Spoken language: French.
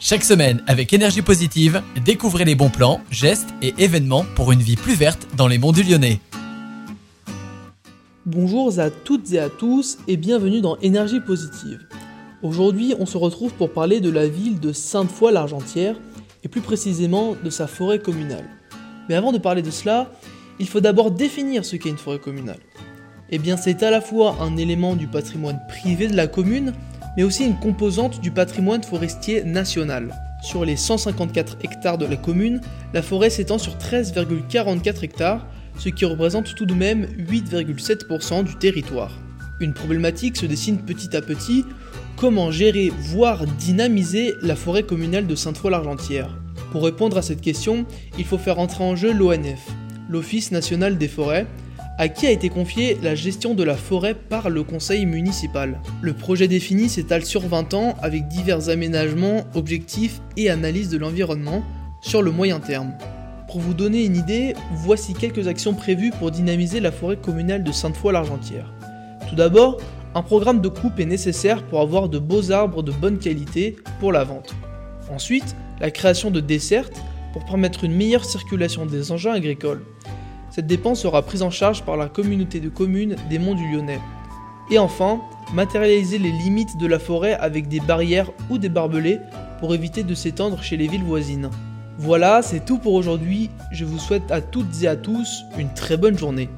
Chaque semaine, avec énergie positive, découvrez les bons plans, gestes et événements pour une vie plus verte dans les monts du Lyonnais. Bonjour à toutes et à tous et bienvenue dans Énergie positive. Aujourd'hui, on se retrouve pour parler de la ville de Sainte-Foy-l'Argentière et plus précisément de sa forêt communale. Mais avant de parler de cela, il faut d'abord définir ce qu'est une forêt communale. Eh bien, c'est à la fois un élément du patrimoine privé de la commune, mais aussi une composante du patrimoine forestier national. Sur les 154 hectares de la commune, la forêt s'étend sur 13,44 hectares, ce qui représente tout de même 8,7% du territoire. Une problématique se dessine petit à petit, comment gérer, voire dynamiser la forêt communale de Sainte-Foy-l'Argentière? Pour répondre à cette question, il faut faire entrer en jeu l'ONF, l'Office national des forêts, à qui a été confiée la gestion de la forêt par le conseil municipal. Le projet défini s'étale sur 20 ans avec divers aménagements, objectifs et analyses de l'environnement sur le moyen terme. Pour vous donner une idée, voici quelques actions prévues pour dynamiser la forêt communale de Sainte-Foy-l'Argentière. Tout d'abord, un programme de coupe est nécessaire pour avoir de beaux arbres de bonne qualité pour la vente. Ensuite, la création de dessertes pour permettre une meilleure circulation des engins agricoles. Cette dépense sera prise en charge par la communauté de communes des Monts du Lyonnais. Et enfin, matérialiser les limites de la forêt avec des barrières ou des barbelés pour éviter de s'étendre chez les villes voisines. Voilà, c'est tout pour aujourd'hui. Je vous souhaite à toutes et à tous une très bonne journée.